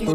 mais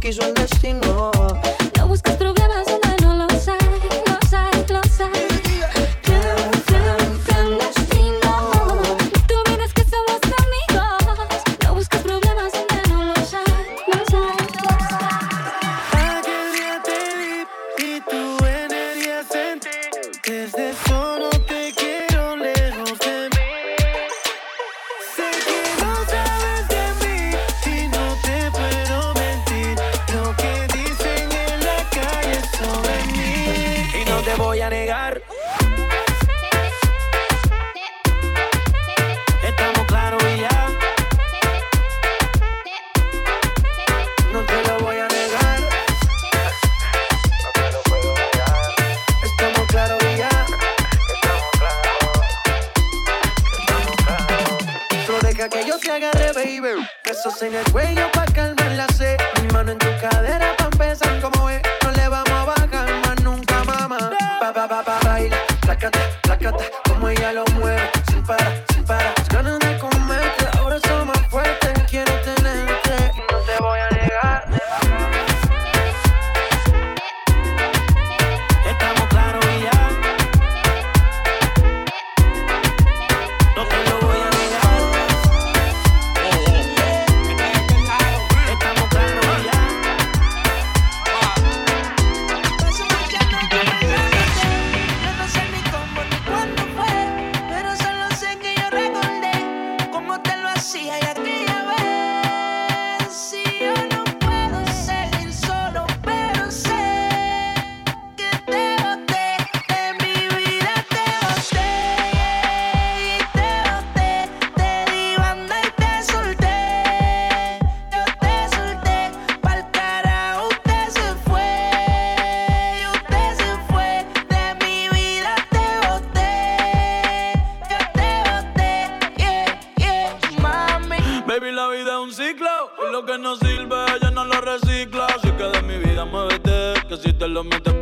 quiso el destino.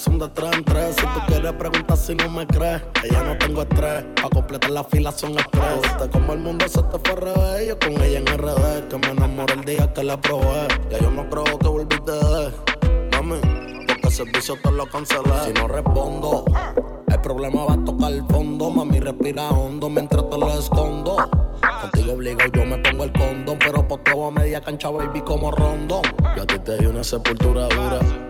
son de tres en tres. Si tú quieres preguntar si no me crees, que ya no tengo estrés. Pa' completar la fila son estrés. como el mundo se te fue revés. Yo con ella en RD, que me enamoré el día que la probé. Ya yo no creo que volviste de Mami, porque servicio te lo cancelé. Si no respondo, el problema va a tocar el fondo. Mami, respira hondo mientras te lo escondo. Contigo obligo, yo me pongo el condón. Pero por todo a media cancha, baby, como rondón. Yo a ti te di una sepultura dura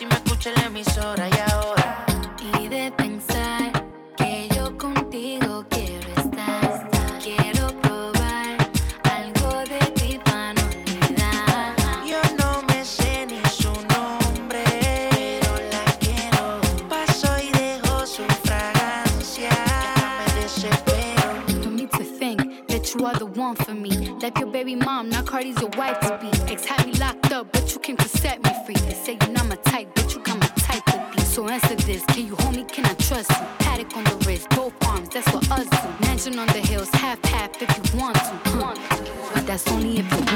si me escucha la emisora y ahora. Y de pensar que yo contigo quiero estar. Quiero probar algo de ti para no olvidar. Yo no me sé ni su nombre, pero la quiero. Paso y dejo su fragancia. Me desespero. You need to think that you are the one for me. Like your baby mom, now Cardi's your wife to be. Ex had me locked up, but you came to set me free. They say you know so answer this, can you hold me, can I trust you? Paddock on the wrist, both arms, that's what us do. Mansion on the hills, half half if you want to. But that's only if you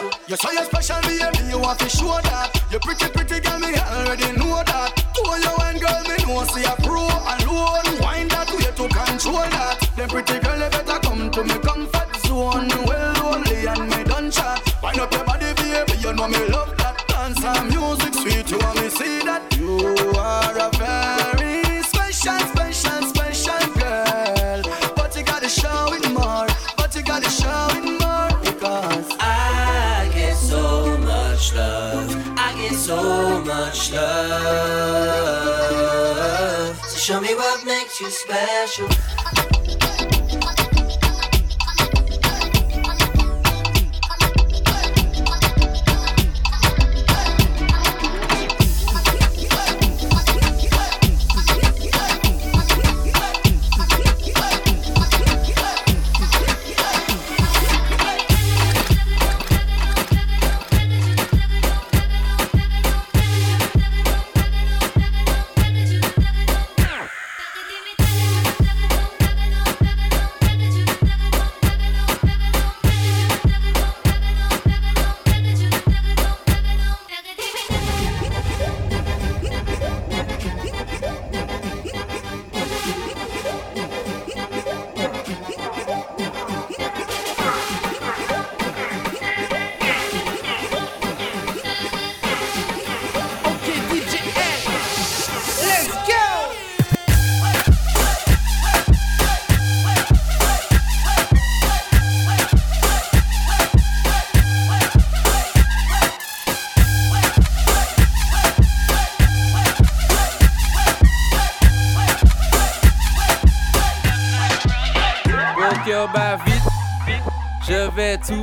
up. You say you're special, baby, you want to show that. You're pretty, pretty girl, me already know that. Oh, you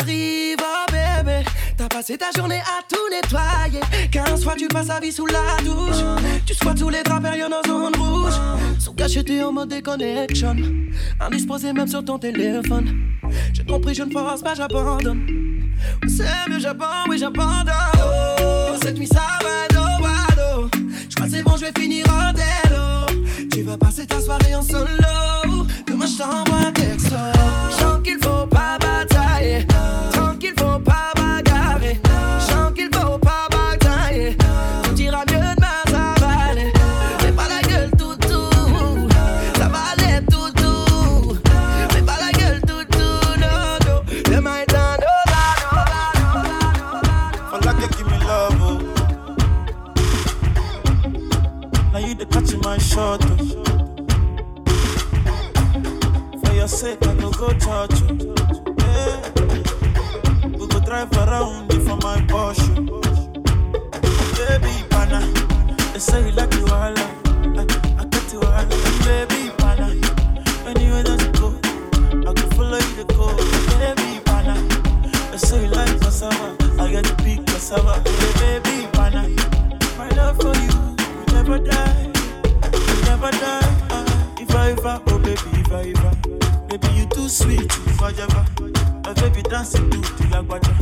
arrive, oh bébé. T'as passé ta journée à tout nettoyer. 15 fois tu passes ta vie sous la douche. Tu squattes tous les draps nos zones rouges. Sous t'es en mode déconnection. Indisposé même sur ton téléphone. J'ai compris, je ne force pas, j'abandonne. C'est mieux, j'abandonne, oui, j'abandonne. Oh, cette nuit, ça va, do, Je crois c'est bon, je vais finir en délo. Tu vas passer ta soirée en solo. Demain, je t'envoie un texto. Qu'il faut pas battre. just say I no go touch you. Yeah. We go drive around you for my Porsche. Baby pana, they say you like you all I, I got you all Baby pana, anywhere that you go, I can follow you to go. Baby pana, they say you like cassava, I got the big cassava. Baby pana, my love for you, you never die, you never die. Uh, if I ever, oh baby, if I ever too sweet forever. A baby dancing to the lagwaja.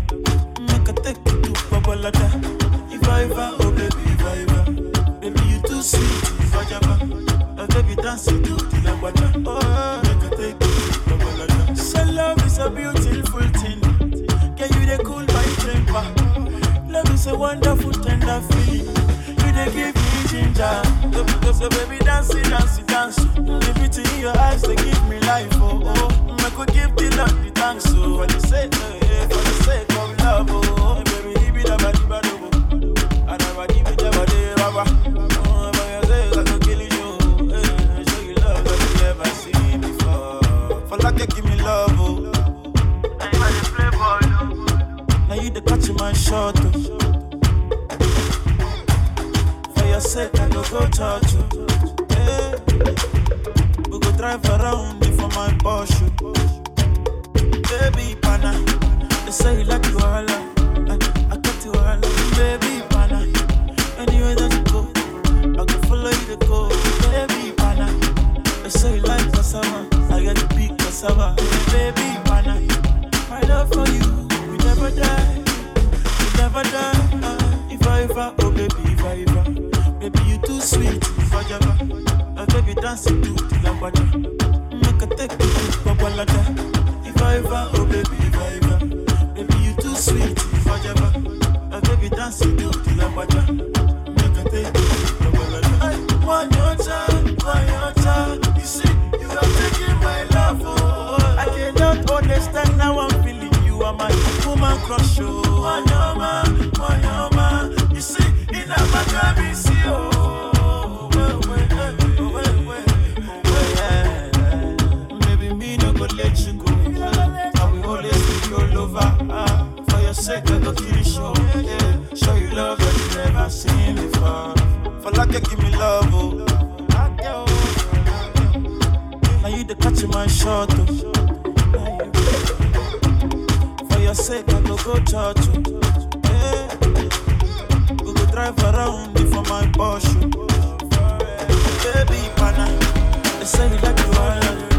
Make a take you to babalada. If I ever, oh baby, if I ever. Baby, you too sweet forever. A baby dancing to the lagwaja. Oh, make a take you to babalada. So love is a beautiful thing. Can you they cool my temper? Love is a wonderful tender feeling. You they give me ginger. Because so, baby dancing, dancing, dancing. The beauty in your eyes they give me life. go touch you. Yeah. We go drive around before my Porsche. Baby pana, they say you like you all I, I got you all Baby pana, anywhere that you go, I go follow you to go. Baby pana, they say you like cassava, I got the big cassava. Baby pana, my love for you, we never die, we never die. Uh, if I ever, oh baby sweet forever. I baby dancing to the body. Make a take the food for balada. If I ever, oh baby, if I ever. Baby, you too sweet forever. I baby dancing to the body. Make a take the food for balada. I want your time, want your time. You see, you are taking my love. Oh. I cannot understand how I'm feeling. You are my woman crush. Oh, want your man, want your man. You see, in a matter, I see, oh. to my shot. Oh. For your sake, I go go church. Yeah. We go drive around before my Porsche. Baby, pana, they say you like you.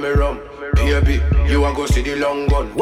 me rum. Baby, you a go see the long gun.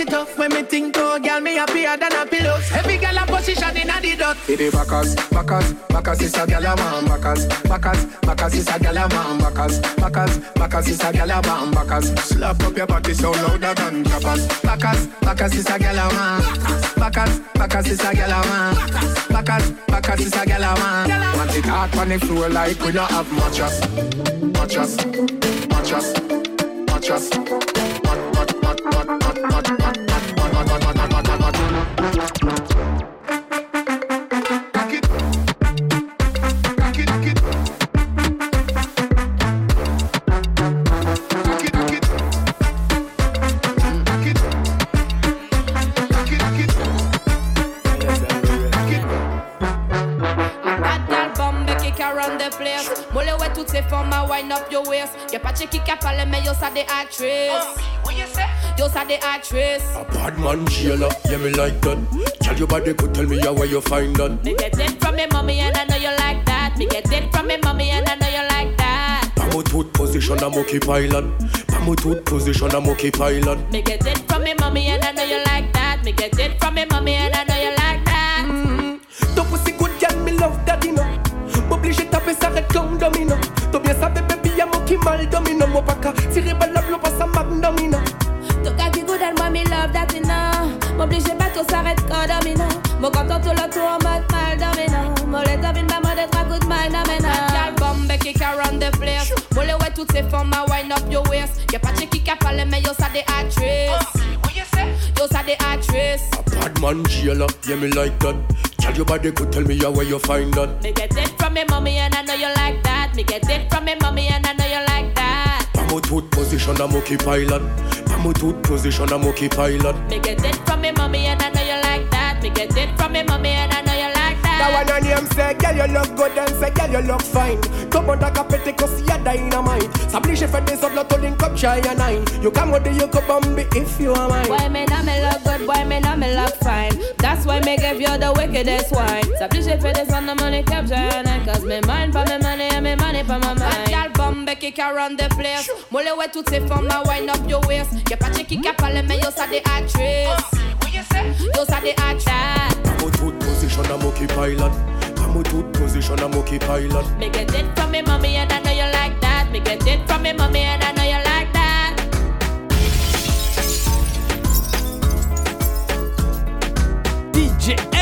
It up. When me think, oh, girl, me happier than a pillow. Every girl a position in a the dot. The backers, backers, backers is a gal a man, backers, backers, backers is a gal a man, backers, backers, backers is a gal a man, backers. Slap up your body so louder than clappers. Backers, backers is a gal a man, backers, backers is a gal a man, backers, backers is a gal a man. Want it hard on the floor like we don't have mattress, mattress, mattress, mattress. Thank you. Wind up your waist. Y'a pas de qui qui parle mais yo ça des actrices. Uh, what you say? Yo ça des actrices. Bad man jailer, yeah me like that. Tell your body could tell me how where you find that. Me get it from me mommy and I know you like that. Me get it from me mommy and I know you like that. Pamo tooth position a monkey pilot. Pamo tooth position a monkey pilot. Me get it from me mommy and I know you like that. Me get it from me mommy and I know you like that. Mm-hmm. Ton pussy good girl, me love daddy no M'oblige taper s'arrête comme domino T'as bien savais baby y'a mon qui mal domino Mon pas qu'à tirer balle la pas ça magnomino Ton gars qui good and moi me love that you know. M'oblige pas tout s'arrête comme domino. Mon content tout le tour en mode mal domino. Mon les domine ma mode trois coups de mal domino. Bad girl bombe qui can run the place. Mole ouais toutes ces formes à wind up your waist. Y'a pas de qui qui parle mais yo ça des actrices. Oh, what you say? Yo ça des actrices. Bad man jailer, yeah me like that. Tell your body could tell me how where you find that. Me get it from me mommy and I know you like that. Me get it from me mommy and I know you like that. Pamo tooth position a monkey pilot. Pamo tooth position a monkey pilot. Me get it from me mommy and I know you like that. Me get it from me mommy and I know that. That one her name say, girl you look good and say, girl you look fine Tout bon ta capete cause y'a dynamite S'oblige fait des autres l'auto link up shy and nine You come with the you could bombi if you are mine Boy, me know me look good, boy, me know me look fine. That's why me give you the wickedest wine. S'oblige fait des on the money capture and cause me mind for me money and me money for my mind. Bad girl bombe qui can run the place. Mole ouais toutes ces formes à wind up your waist. Y'a pas de qui qui parle mais yo ça des actrices. Uh, yo ça des actrices. Pamo tooth position a monkey pilot. Come Pamo tooth position a monkey pilot. Me get it from me mommy and I know you like that. Me get it from me mommy and I know you like that. DJ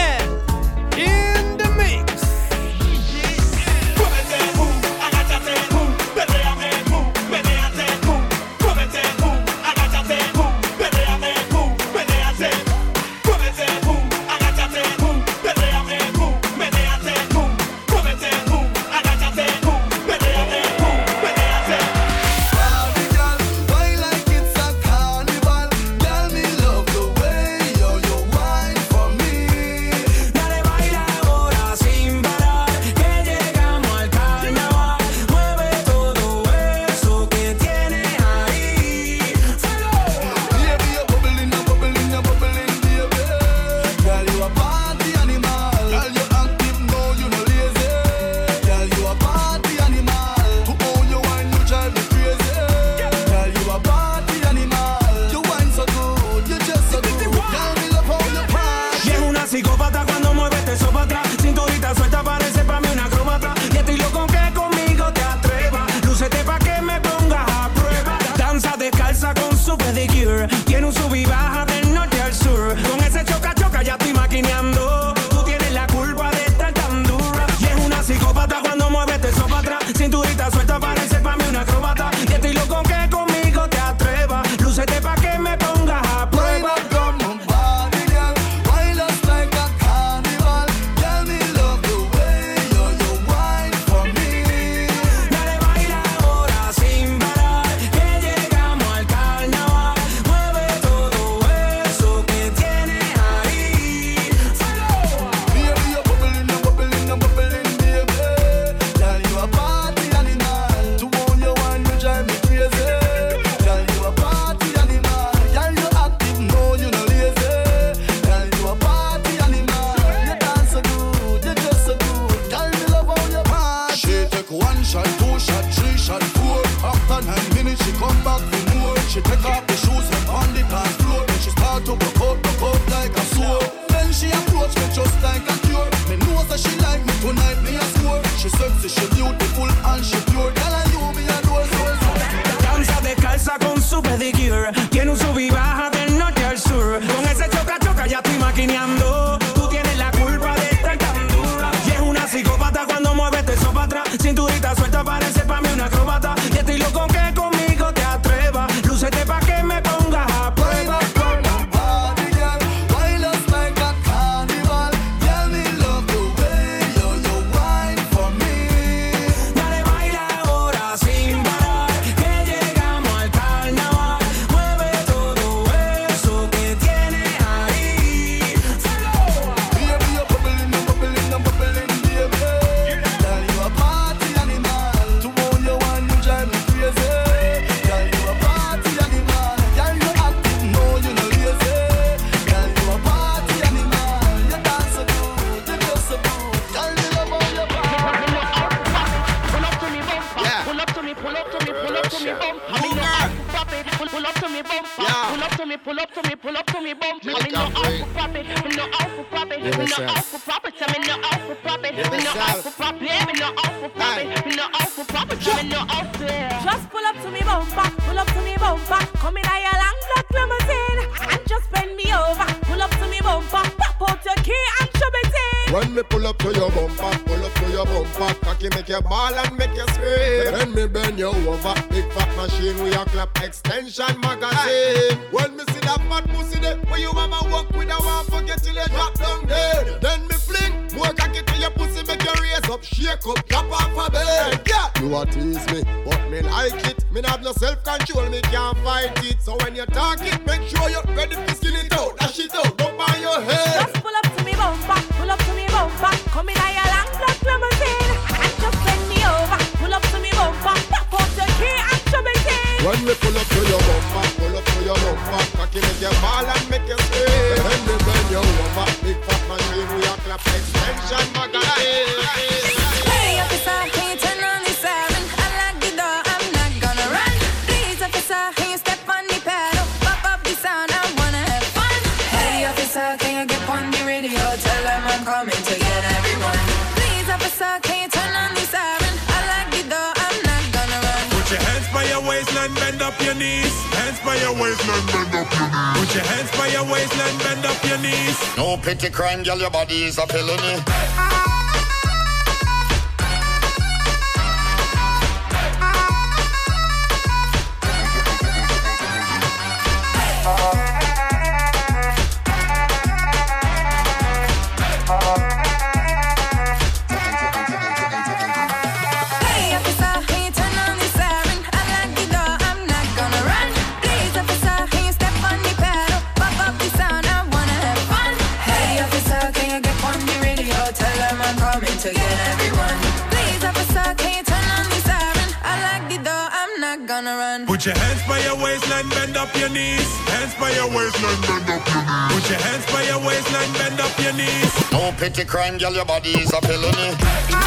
petty crime, girl, your body is a felony.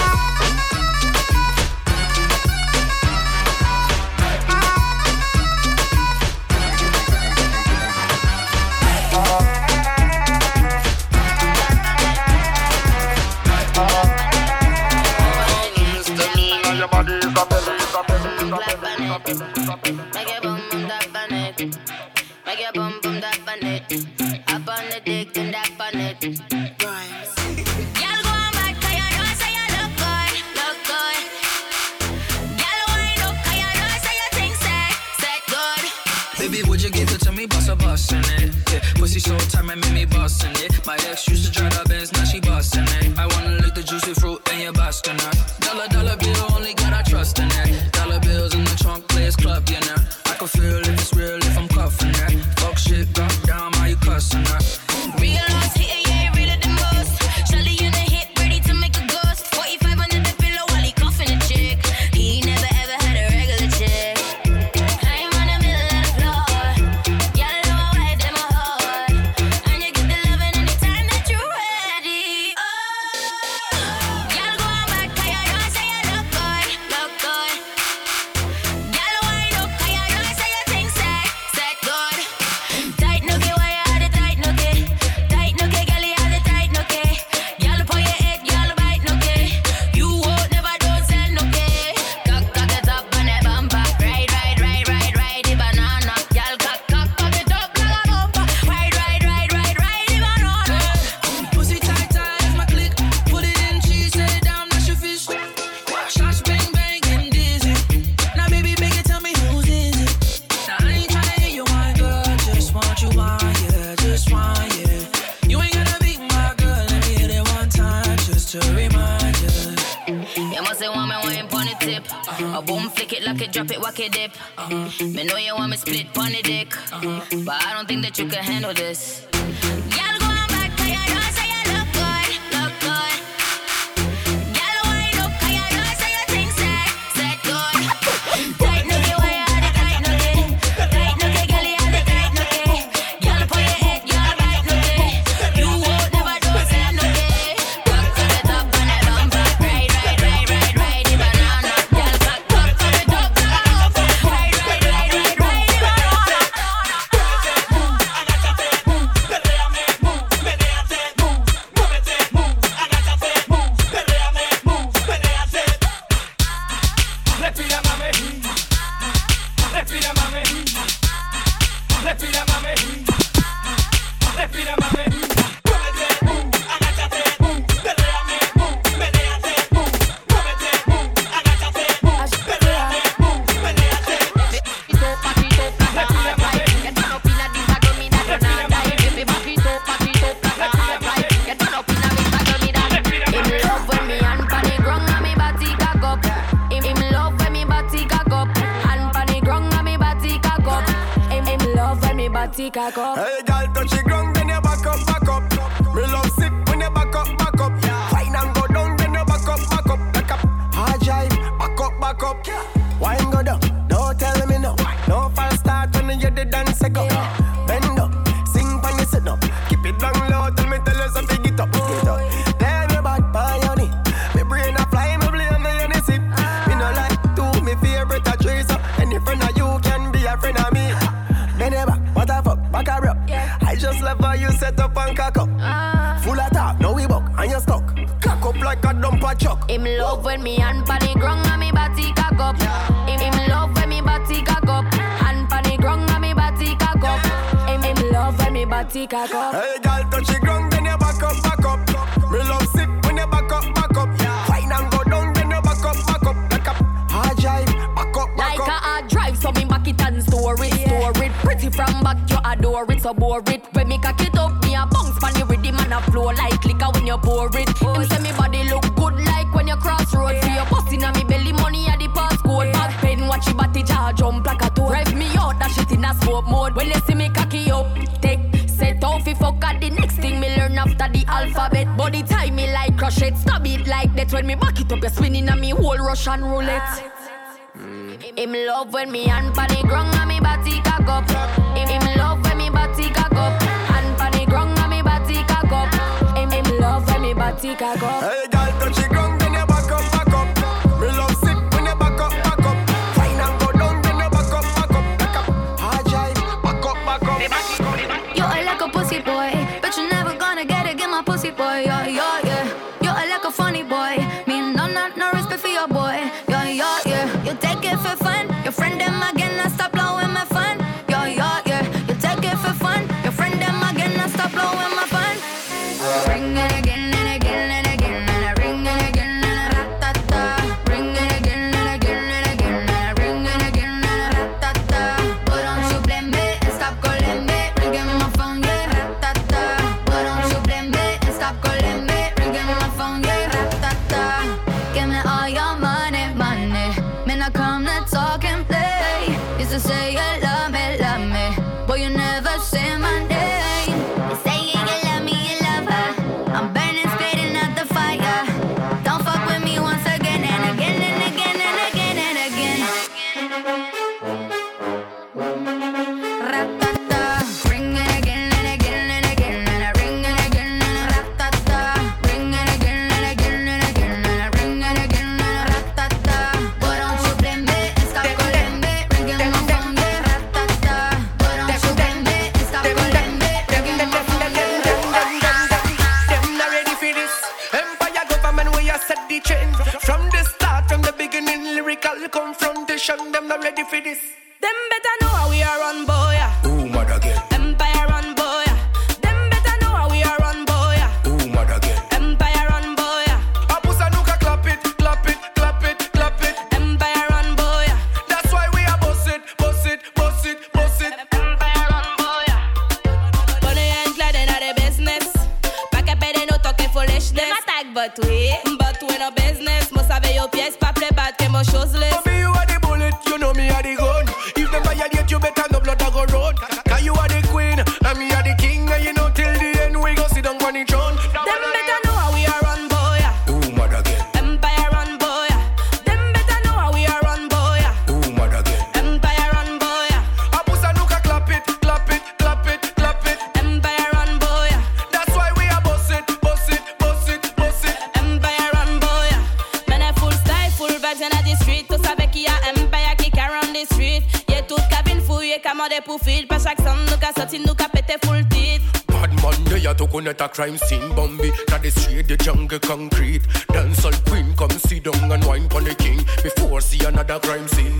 handle this. body cock up. Hey, girl, touch the ground, then you back up, back up. Me love sick when you back up, back up. Wine and go down, then you back up, back up, back up. Hard drive, back up, back up. Wine go down, don't tell me no. No false start when you the dance go. Yeah. Him love when me and pan the ground and me body cock up. Him, him love when me body cock up. Hand pan the ground and me body cock up. Him, him love when me body cock up. Hey, girl, touch the ground, then you back up, back up. Me love sick when you back up, back up. Fine and go down, then you back up, back up, back up. Hard drive, back up, back like up. Like a hard drive, so me back it and store it, yeah. store it. Pretty from back, you adore it, so bore it. When me cock it up, me a bounce pan the rhythm and a flow like liquor when you pour it. Oh. When you see me cocky up, take set off if fuck at the next thing me learn after the alphabet. Body tie me like crochet, Stop it like that. When me back it up, you're spinning on me whole Russian roulette. Mm. Him love when me hand pan the ground and me body cock up. Him, him love when me body cock up. Hand pan the ground and me body cock up. Him, him love when me body cock up. Hey, girl, touch the ground. demandé pour feed. Pas chaque sang, nous qu'a sorti, nous qu'a pété full tit. Bad man, they a to connect a crime scene Bambi, that is straight the jungle concrete Dancehall queen, come sit down and wine pon the king Before see another crime scene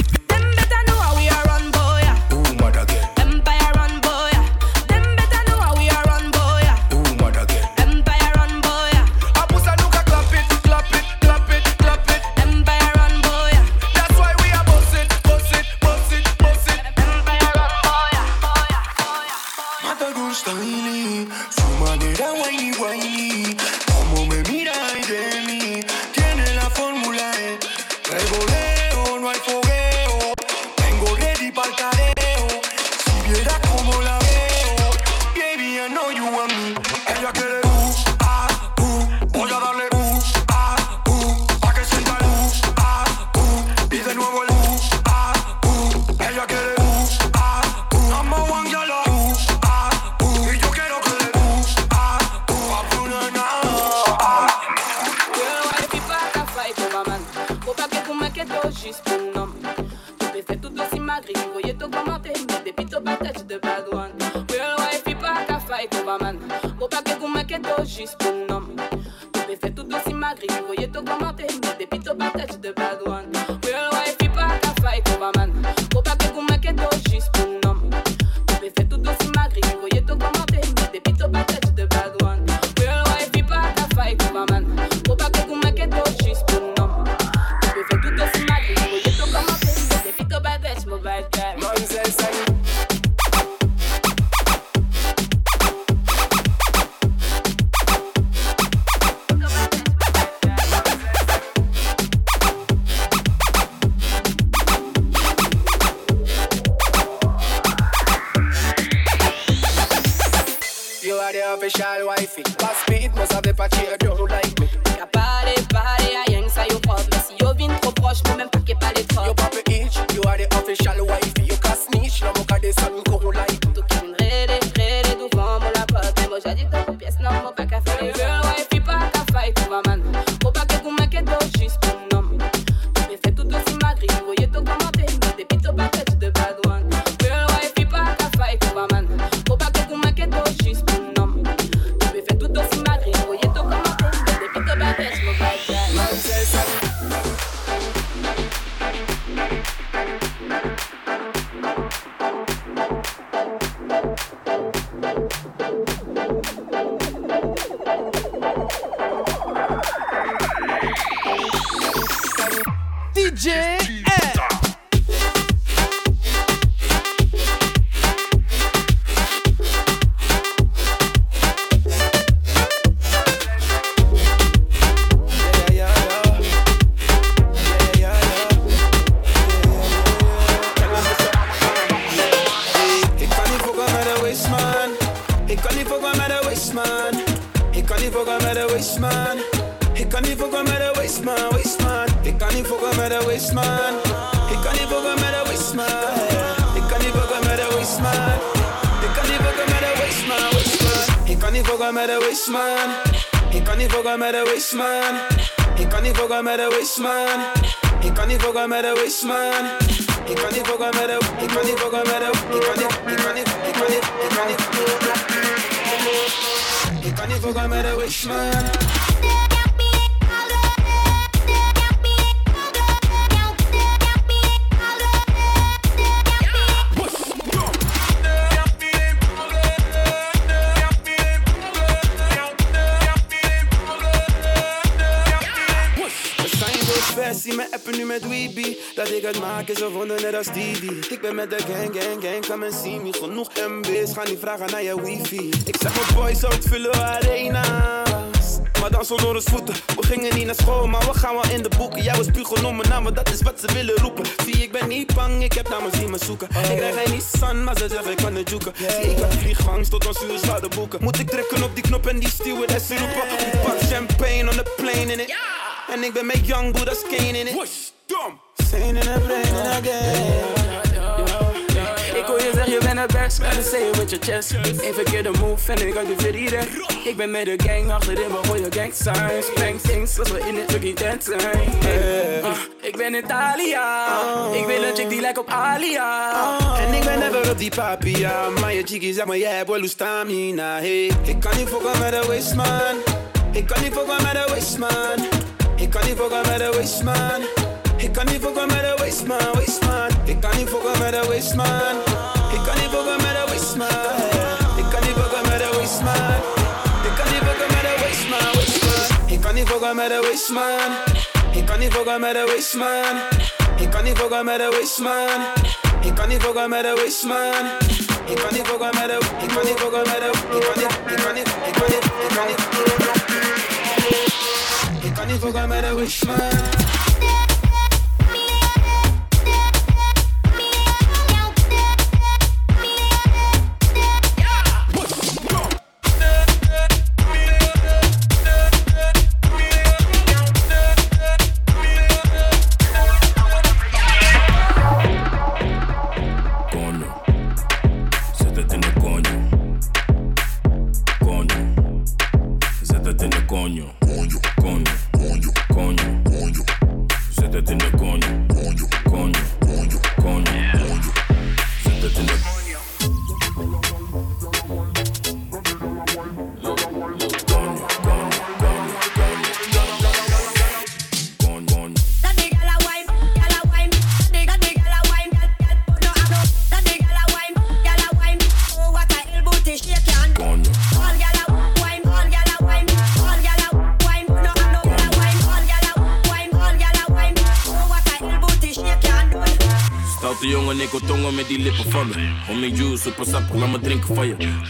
ik het is of onder net als Didi. Ik ben met de gang, gang, gang, come en see me. Genoeg MB's, ga niet vragen naar je wifi. Ik zeg mijn boys uitvullen arena's. Maar dan zonder ons voeten. We gingen niet naar school, maar we gaan wel in de boeken. Jouw spiegel om mijn naam, want dat is wat ze willen roepen. Zie, ik ben niet bang, ik heb namens zien me zoeken. Ik krijg geen Nissan, maar ze zeggen ik kan het joeken Zie, ik heb vliegangst tot ons uur zouden boeken. Moet ik drukken op die knop en die stewardessen roepen Pak champagne on the plane in it En ik ben met Young Buddha Kane in it Dom Sane in the brain and again Ik hoor je zeggen je bent het best, gotta say it with your chest. Eén verkeerde move en ik had je verdienen Ik ben met de gang achterin, we gooien gang signs Bang things, als we in het fucking tent zijn Hey, ah, Ik ben Italia, ik wil een chick die lijkt op Alia. En ik ben never op die papia. Maar je chickie zegt maar jij hebt wel stamina hey. Ik kan niet fokken met de waste man Ik kan niet fokken met de waste man Ik kan niet fokken met de waste man Kan niet fokken met de waste man, waste man kan niet fokken met de waste man kan niet fokken met de waste man kan niet fokken met de waste man kan niet fokken met de waste man, waste man kan niet fokken met de waste man kan niet fokken met de waste man kan niet fokken met de waste man kan niet fokken met de waste man kan niet fokken met de Ik kan niet Ik kan niet Ik kan niet Ik kan niet Ik kan niet fokken met de waste man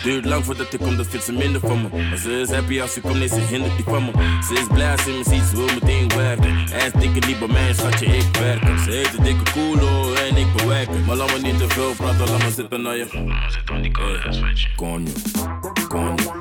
Duurt lang voordat ik kom, dat vindt ze minder van me. Maar ze is happy als ik komt nee, ze hindert die van me. Ze is blij als ze me ziet, ze wil meteen werken. Hij dikke niet bij mij, schatje, ik werk. Ze heeft de dikke koelo en ik bewerk. Maar laat me niet te veel praten, laat me zitten naar je. Zitten aan die je. Konje, konje.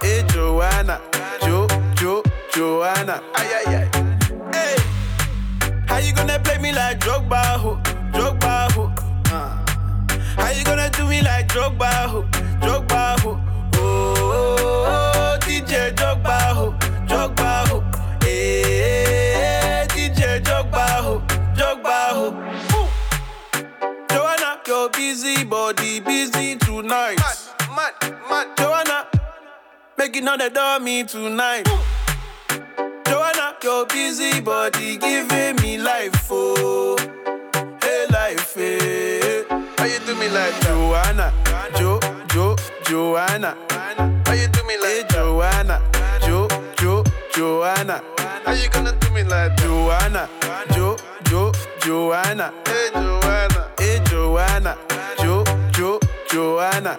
Hey Joanna. Jo, Jo, Joanna. ay ay ay. Hey, how you gonna play me like Drogba, ho? Drogba, ho? Uh. How you gonna do me like Drogba, ho? Drogba, ho? Oh, oh, oh, DJ Drogba, ho? Drogba, ho? Eh, hey, DJ Drogba, ho? Drogba, ho? Ooh. Joanna, your busy body busy tonight. Mad, mad, mad. Joanna, Make you know they done me tonight. Joanna, your busy body giving me life, oh, hey life, hey. How you do me like Joanna, Jo, Jo, Joanna? How you do me like hey, Joanna, Jo, Jo, Joanna? How you gonna do me like Joanna, Jo, Jo, Joanna? Hey Joanna, hey Joanna, Jo, Jo, Joanna?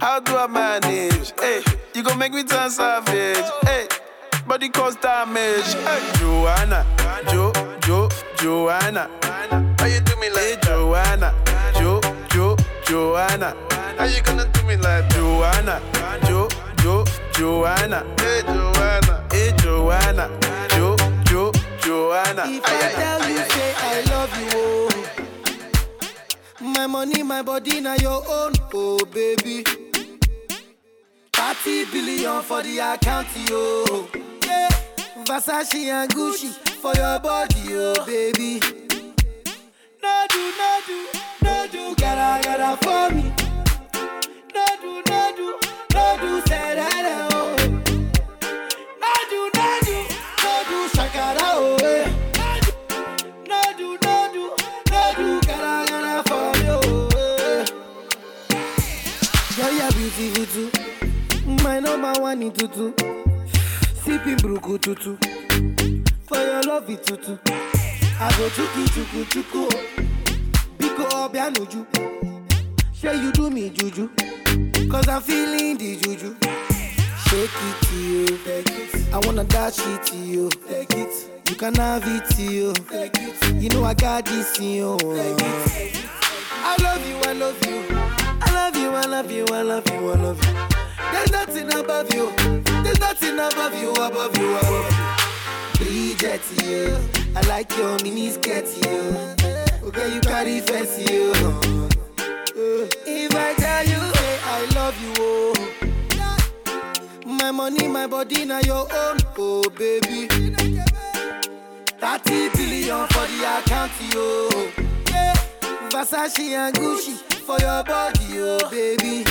How do I manage? Hey, you gon' make me turn savage. Hey, body cause damage. Hey, Joanna, Jo, Jo, Joanna. How you do me like hey, Joanna, Jo, Jo, Joanna. How you gonna do me like Joanna, Jo, Jo, Joanna. Hey, Joanna, hey, Joanna, Jo, Jo, Joanna. If I tell you, say I love you, oh. My money, my body, now your own, oh baby. 30 billion for the account, yo. Yeah. Versace and Gucci for your body, oh baby. No do, no do, no do, gotta, gotta for me. No do, no do, no do, say that, oh. No do, no do, no do, shakara, oh. eh. No do, no do, gotta for me, oh. eh. Girl, you're beautiful too. One in tutu. Sipping bruku tutu. For your love tutu. I go chuku chuku chuku. Biko obianuju. Say you do me juju. Cause I'm feeling the juju. Shake it to you. I wanna dash it to you. Take it. You can have it to you. You know I got this in you. I love you, I love you. I love you, I love you, I love you, I love you. There's nothing above you. There's nothing above you, above you, above you. Bridget, you. I like your mini skirt, you. Okay, you carry fancy, you. If I tell you, hey, I love you, oh. My money, my body, now your own, oh baby. 30 billion for the account, yo. Yeah. Versace and Gucci for your body, oh baby.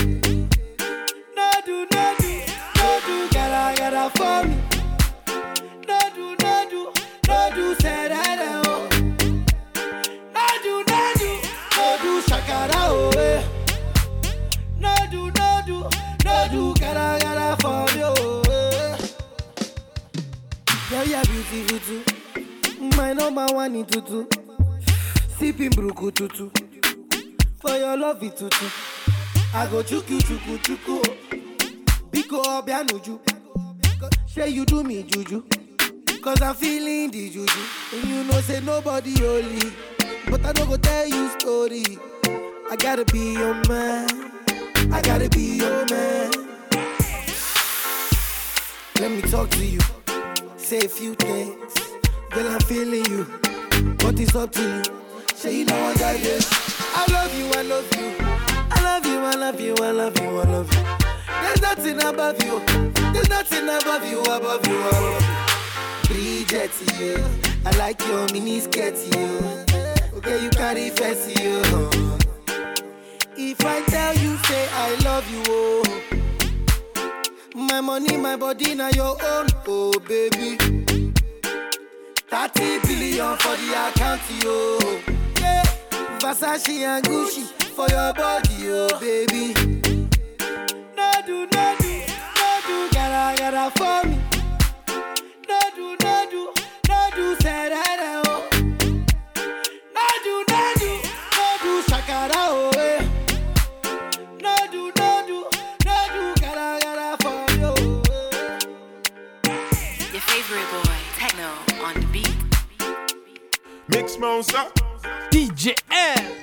Bruku tutu. For your love it tutu. I go chuku chuku chuku. Biko obianuju. Say you do me juju. Cause I'm feeling the juju. And you know say nobody holy. But I don't go tell you story. I gotta be your man. I gotta be your man. Let me talk to you. Say a few things. Girl, I'm feeling you. But it's up to you. Say you know I got. I love you, I love you. I love you, I love you, I love you, I love you. There's nothing above you. There's nothing above you, above you, above you. Bridget, you. I like your mini skirt, you. Okay, you carry fancy, you. If I tell you, say I love you, oh. My money, my body, now your own, oh baby. 30 billion for the account, yo. Yeah. Versace and Gucci for your body, oh baby. No do, no do, no do, gotta, gotta for me. No do, no do, no do, say that, oh. No do, no do, no do, shakara, oh, eh. No do, no do, no do, gotta, gotta for me, oh, eh. Your favorite boy, Tekno, on the beat. Mix monster. DJ.